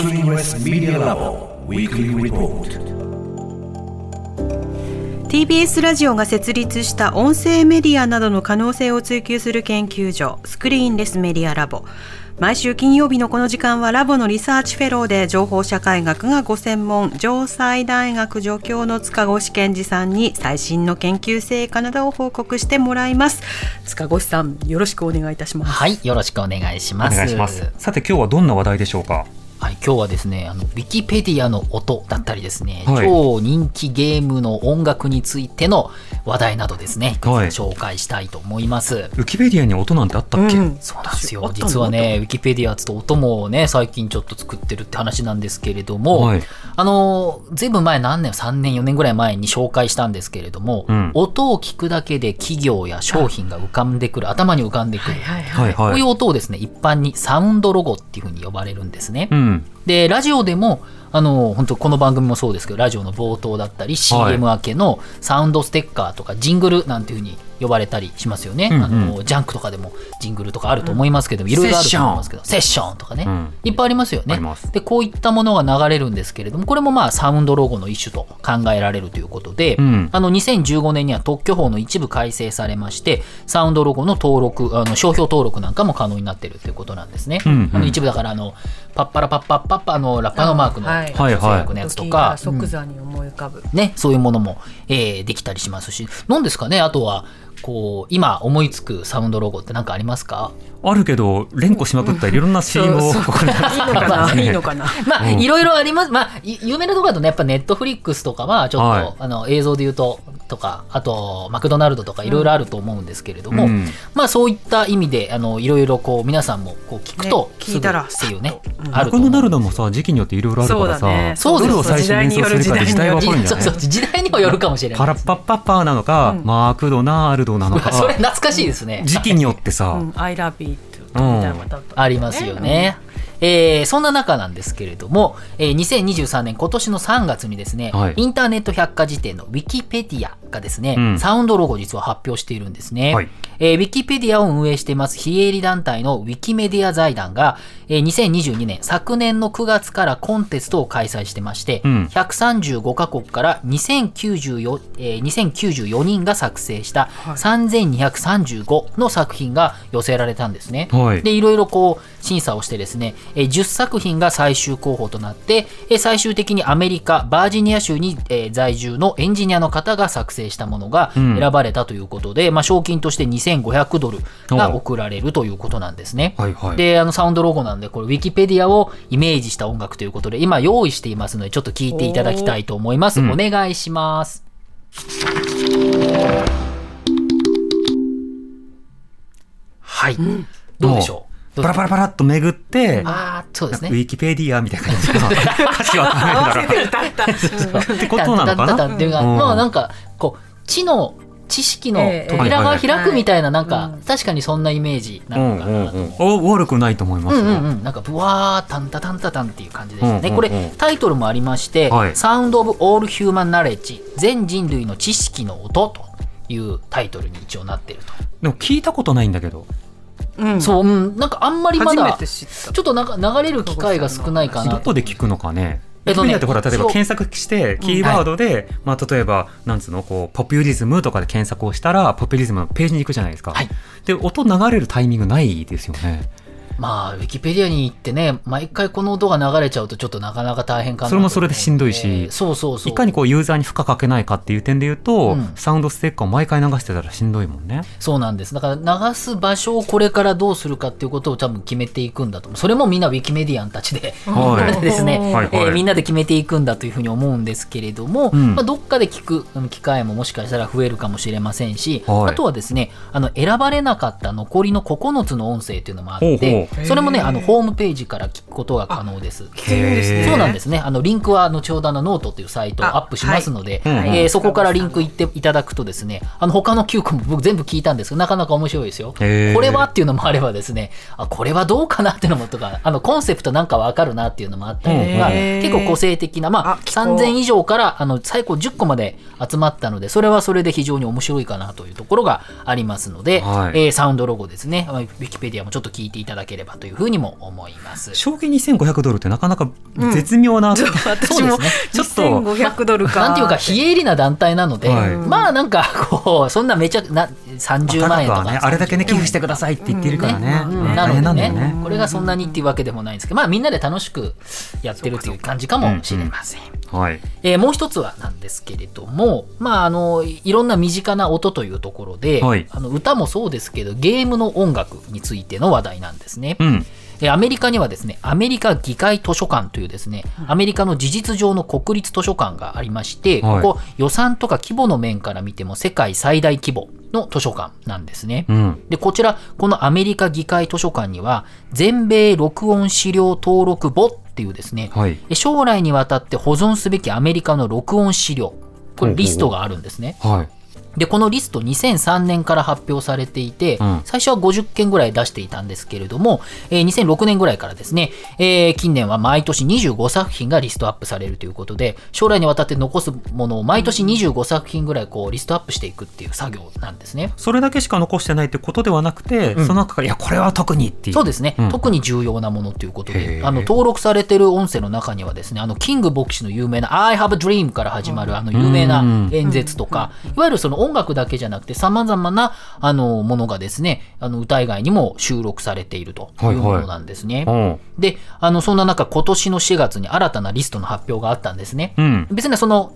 Screenless Media Lab Weekly Report. TBS ラジオが設立した音声メディアなどの可能性を追求する研究所スクリーンレスメディアラボ毎週金曜日のこの時間はラボのリサーチフェローで情報社会学がご専門城西大学助教の塚越健二さんに最新の研究成果などを報告してもらいます。塚越さんよろしくお願いいたします。はいよろしくお願いします。お願いします。さて今日はどんな話題でしょうか？はい、今日はですね、あの、ウィキペディアの音だったりですね、はい。超人気ゲームの音楽についての話題などですね、はい。紹介したいと思います。ウィキペディアに音なんてあったっけ、うん。そうなんですよ。実はねウィキペディアつと音もね最近ちょっと作ってるって話なんですけれども、はい。あのずいぶん前何年3年4年ぐらい前に紹介したんですけれども、うん。音を聞くだけで企業や商品が浮かんでくる頭に浮かんでくる、はいはいこういうはい音をですね一般にサウンドロゴっていうふうに呼ばれるんですね。うんでラジオでもあの本当この番組もそうですけどラジオの冒頭だったり CM 明けのサウンドステッカーとかジングルなんていうふうに呼ばれたりしますよね、うんうん。あのジャンクとかでもジングルとかあると思いますけどもいろいろあると思いますけど。セッション。とかね、うん。いっぱいありますよね。でこういったものが流れるんですけれどもこれもまあサウンドロゴの一種と考えられるということで、うん。あの2015年には特許法の一部改正されましてサウンドロゴの登録あの商標登録なんかも可能になっているということなんですね、うんうん。あの一部だからあのパッパラパッパッパッパのラッパのマークのあはい。はいのやつとか、即座に思い浮かぶ、ね、そういうものも、えーできたりしますし。何ですかね？あとはこう今思いつくサウンドロゴって何かありますか？あるけど連呼しまくったりいろんな CM をそう。そうこれいいのかな？いいのかな？まあ、うん。いろいろあります。まあ、い有名なところだとね、やっぱネットフリックスとかは、ちょっと、はい。あの、映像で言うと、とか、あと、マクドナルドとかいろいろあると思うんですけれども、うん。まあ、そういった意味で、あの、いろいろこう、皆さんもこう聞くと、ね聞いたらっていうねマクドナルドもさ時期によっていろいろあるからさそうだね。そうです。どれを最初に演奏するかで時代は分かるんじゃない？そうそう、時代にもよるかもしれない。パラッパッパッパーなのか、うん。マクドナルドなのか。それ懐かしいですね。時期によってさ、うん、I love it みたいなのが多分ありますよね。えーそんな中なんですけれども、えー2023年今年の3月にですね、はい。インターネット百科事典のウィキペディアがですね、うん。サウンドロゴを実は発表しているんですね。はい。えーウィキペディアを運営しています非営利団体のウィキメディア財団が、えー2022年昨年の9月からコンテストを開催してまして、うん。135カ国から2094、えー2094人が作成したはい。3235の作品が寄せられたんですね。はい。でいろいろこう審査をしてですね、えー10作品が最終候補となって、えー最終的にアメリカバージニア州に、えー在住のエンジニアの方が作成したものがうん。選ばれたということで、まあ、賞金として2500ドルが贈られるということなんですね。はいはい。であのサウンドロゴなんでこれウィキペディアをイメージした音楽ということで今用意していますのでちょっと聞いていただきたいと思います。うん。お願いします。はい、どうでしょう？パラパラパラっと巡って、ああそうですね。ウ。ィキペディアみたいな感じかな歌詞はダメだから ってことなのかタンタンタンっていうかうん。まあなんかこう知の知識のええ。扉が開くみたいななんかはい確かにそんなイメージなうんのかなと悪くないと思いますよ、うんうんうん、なんかブワータンタタンタタンっていう感じでしたね、これタイトルもありまして「はい。サウンド・オブ・オール・ヒューマン・ナレッジ全人類の知識の音」というタイトルに一応なってると、でも聞いたことないんだけど。うん。そう、うん、なんかあんまりまだちょっとなんか流れる機会が少ないかなどこで聞くのかねえっとねってほら例えば検索してキーワードで、まあ、例えばなんつうのこうポピュリズムとかで検索をしたらポピュリズムのページに行くじゃないですか、はい。で音流れるタイミングないですよねまあウィキペディアに行ってね毎回この音が流れちゃうとちょっとなかなか大変かなとそれもそれでしんどいしえーそうそうそう。いかにこうユーザーに負荷かけないかっていう点で言うと、うん。サウンドステッカーを毎回流してたらしんどいもんね。そうなんです。だから流す場所をこれからどうするかっていうことを多分決めていくんだとそれもみんなウィキメディアンたちで、はい。ですね、はいはい。えーみんなで決めていくんだというふうに思うんですけれども、うん。まあ、どっかで聞くうん機会ももしかしたら増えるかもしれませんし、はい。あとはですねあの選ばれなかった残りの9つの音声っていうのもあってほうほうそれもねあのホームページから聞くことが可能です。そうなんですね。あのリンクは後ほどあのノートっていうサイトをあアップしますので、はい。えーそこからリンク行っていただくとですね、あの他の9個も僕全部聞いたんですけど、なかなか面白いですよ。これはっていうのもあればですね、あこれはどうかなっていうのもとか、あのコンセプトなんかわかるなっていうのもあったりとか、結構個性的な、まああ聞こう。3000以上からあの最高10個まで集まったので、それはそれで非常に面白いかなというところがありますので、はい。えーサウンドロゴですね、まあウィキペディアもちょっと聞いていただければればというふうにも思います。賞金2500ドルってなかなか絶妙な、私もちょっと2500ドルかなんていうか非営利な団体なので、はいまあなんかこうそんなめちゃな30万円とか、ね、あれだけね寄付してくださいって言ってるからね、なのでね。これがそんなにっていうわけでもないんですけど、まあ、みんなで楽しくやってるっていう感じかもしれません。はい。えーもう一つはなんですけれども、まあ、あのいろんな身近な音というところで、はいあの歌もそうですけどゲームの音楽についての話題なんですね。うん。えーアメリカにはですねアメリカ議会図書館というですねアメリカの事実上の国立図書館がありまして、はいここ予算とか規模の面から見ても世界最大規模の図書館なんですね。うん。でこちらこのアメリカ議会図書館には全米録音資料登録簿っていうですね、はい。え将来にわたって保存すべきアメリカの録音資料これリストがあるんですね。はい。でこのリスト2003年から発表されていて、うん。最初は50件ぐらい出していたんですけれども、えー2006年ぐらいからですね、えー近年は毎年25作品がリストアップされるということで将来にわたって残すものを毎年25作品ぐらいこうリストアップしていくっていう作業なんですね。それだけしか残してないってことではなくて、その中から、いや、これは特にっていう。そうですね、うん。特に重要なものということへで、ー。あの登録されてる音声の中にはですね、あのキング牧師の有名な I have a dream から始まるあの有名な演説とか、いわゆるその音楽だけじゃなくて、さまざまなあのものがですね、あの歌以外にも収録されているというものなんですね。うん。で、あのそんな中、今年の4月に新たなリストの発表があったんですね。うん。別にその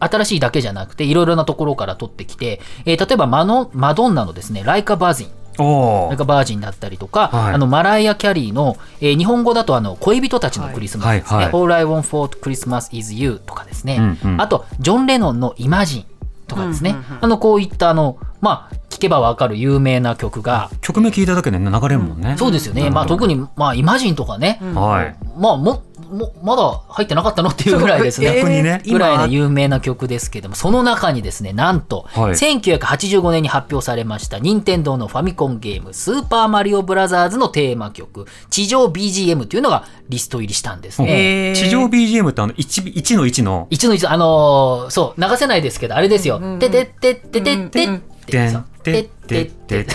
新しいだけじゃなくて、いろいろなところから取ってきて、えー例えばマノマドンナのですね、ライカ・バージン。おーそれからバージンだったりとか、はいあのマライア・キャリーの、えー日本語だとあの恋人たちのクリスマスですね、はいはいはい All I Want for Christmas is You とかですね、うんうんあとジョン・レノンのイマジンとかですね、あのこういったあの、まあ、聞けばわかる有名な曲が、曲名聞いただけでね、流れるもんね。そうですよね、まあ、特に、まあ、イマジンとかね、はい。まあももまだ入ってなかったのっていうぐらいですね。逆にね。えーぐらいの今有名な曲ですけども、その中にですね、なんと、はい。1985年に発表されました、任天堂のファミコンゲーム、スーパーマリオブラザーズのテーマ曲、地上 BGM というのがリスト入りしたんですね。えー。地上 BGM ってあの 1, 1の1の、一の一の、あのーそう、流せないですけど、あれですよ。ててってってってって。って。てってってってっ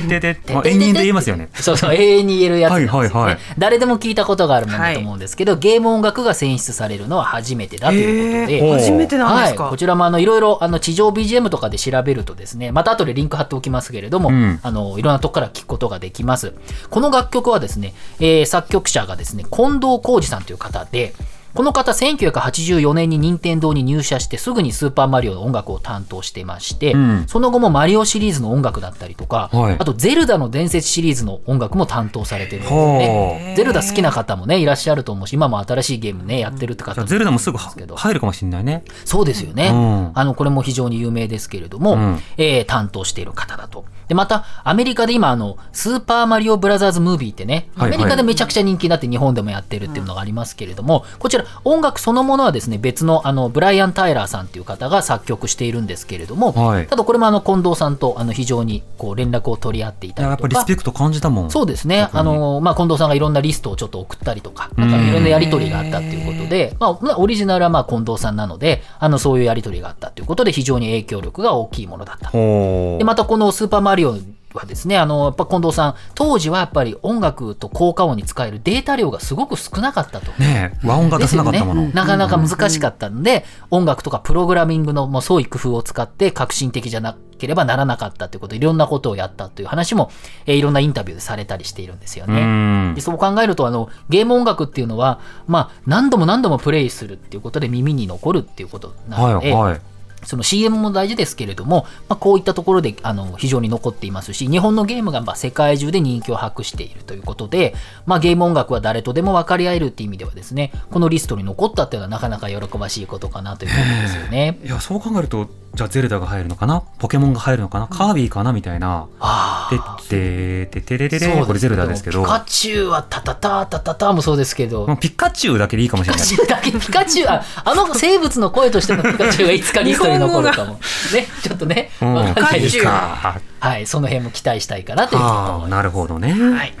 てってって、まあ延々と言いますよね。そうそう、永遠に言えるやつです、ねはいはいはい誰でも聞いたことがあるものだと思うんですけど、ゲーム音楽が選出されるのは初めてだということで、ー初めてなんですか、はい、こちらもあのいろいろあの地上 BGM とかで調べるとですねまた後でリンク貼っておきますけれども、うんあのいろんなとこから聞くことができますこの楽曲はですね、えー作曲者がですね近藤浩二さんという方でこの方1984年に任天堂に入社してすぐにスーパーマリオの音楽を担当してまして、うん。その後もマリオシリーズの音楽だったりとか、はい。あとゼルダの伝説シリーズの音楽も担当されてるんですよね。ゼルダ好きな方もねいらっしゃると思うし今も新しいゲームねやってるって方じゃあゼルダもすぐ入るかもしれないね。そうですよね、うん。あのこれも非常に有名ですけれども、うん。えー担当している方だと。でまたアメリカで今あのスーパーマリオブラザーズムービーってねアはいメリカでめちゃくちゃ人気になって日本でもやってるっていうのがありますけれども、こちら音楽そのものはですね別のあのブライアン・タイラーさんっていう方が作曲しているんですけれども、はい。ただこれもあの近藤さんとあの非常にこう連絡を取り合っていたりとか。っぱリスペクト感じたもん。そうですね、あのまあ、近藤さんがいろんなリストをちょっと送ったりとか、なんかいろんなやり取りがあったということで、まあまあ、オリジナルはまあ近藤さんなので、あのそういうやり取りがあったということで、非常に影響力が大きいものだった。ほでまたこのスーパーマリオはですね、あのやっぱ近藤さん、当時はやっぱり音楽と効果音に使えるデータ量がすごく少なかったと。ねえ、和音が出せなかったもの。ね、なかなか難しかったので、音楽とかプログラミングのもう創意工夫を使って革新的じゃなければならなかったということでいろんなことをやったという話も、えーいろんなインタビューでされたりしているんですようね。んでそう考えるとあのゲーム音楽っていうのは、まあ、何度も何度もプレイするっていうことで耳に残るっていうことなので、はいはい。その CM も大事ですけれども、まあ、こういったところであの非常に残っていますし日本のゲームがまあ世界中で人気を博しているということで、まあ、ゲーム音楽は誰とでも分かり合えるっていう意味ではですねこのリストに残ったっていうのはなかなか喜ばしいことかなということですよね。いや、そう考えると、じゃあゼルダが入るのかな？ポケモンが入るのかな？カービィかな？みたいな。あてあってててれれれ、そうですこれゼルダですけど。ピ。カチュウはタタタタタタもそうですけど、ピカチュウだけでいいかもしれない。ピカチュウだけ、ピカチュウ、ああの生物の声としてのピカチュウがいつかリストに残るかも。ね、ちょっとね、うんわかんないですかはい、その辺も期待したいかなというふうに思います。ああ、なるほどね。はい。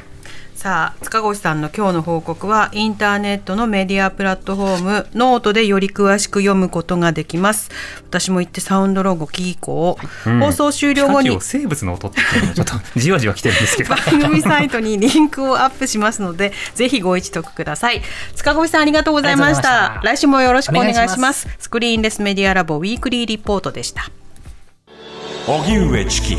さあ塚越さんの今日の報告はインターネットのメディアプラットフォームノートでより詳しく読むことができます。私も行ってサウンドロゴ聞こう、うん。放送終了後に生物の音っていうのがちょっとじわじわ来てるんですけど。番組サイトにリンクをアップしますので ぜひご一読ください。塚越さんありがとうございました。た。来週もよろしくお願いします。お願いします。スクリーンレスメディアラボ Weekly Report でした。荻上チキ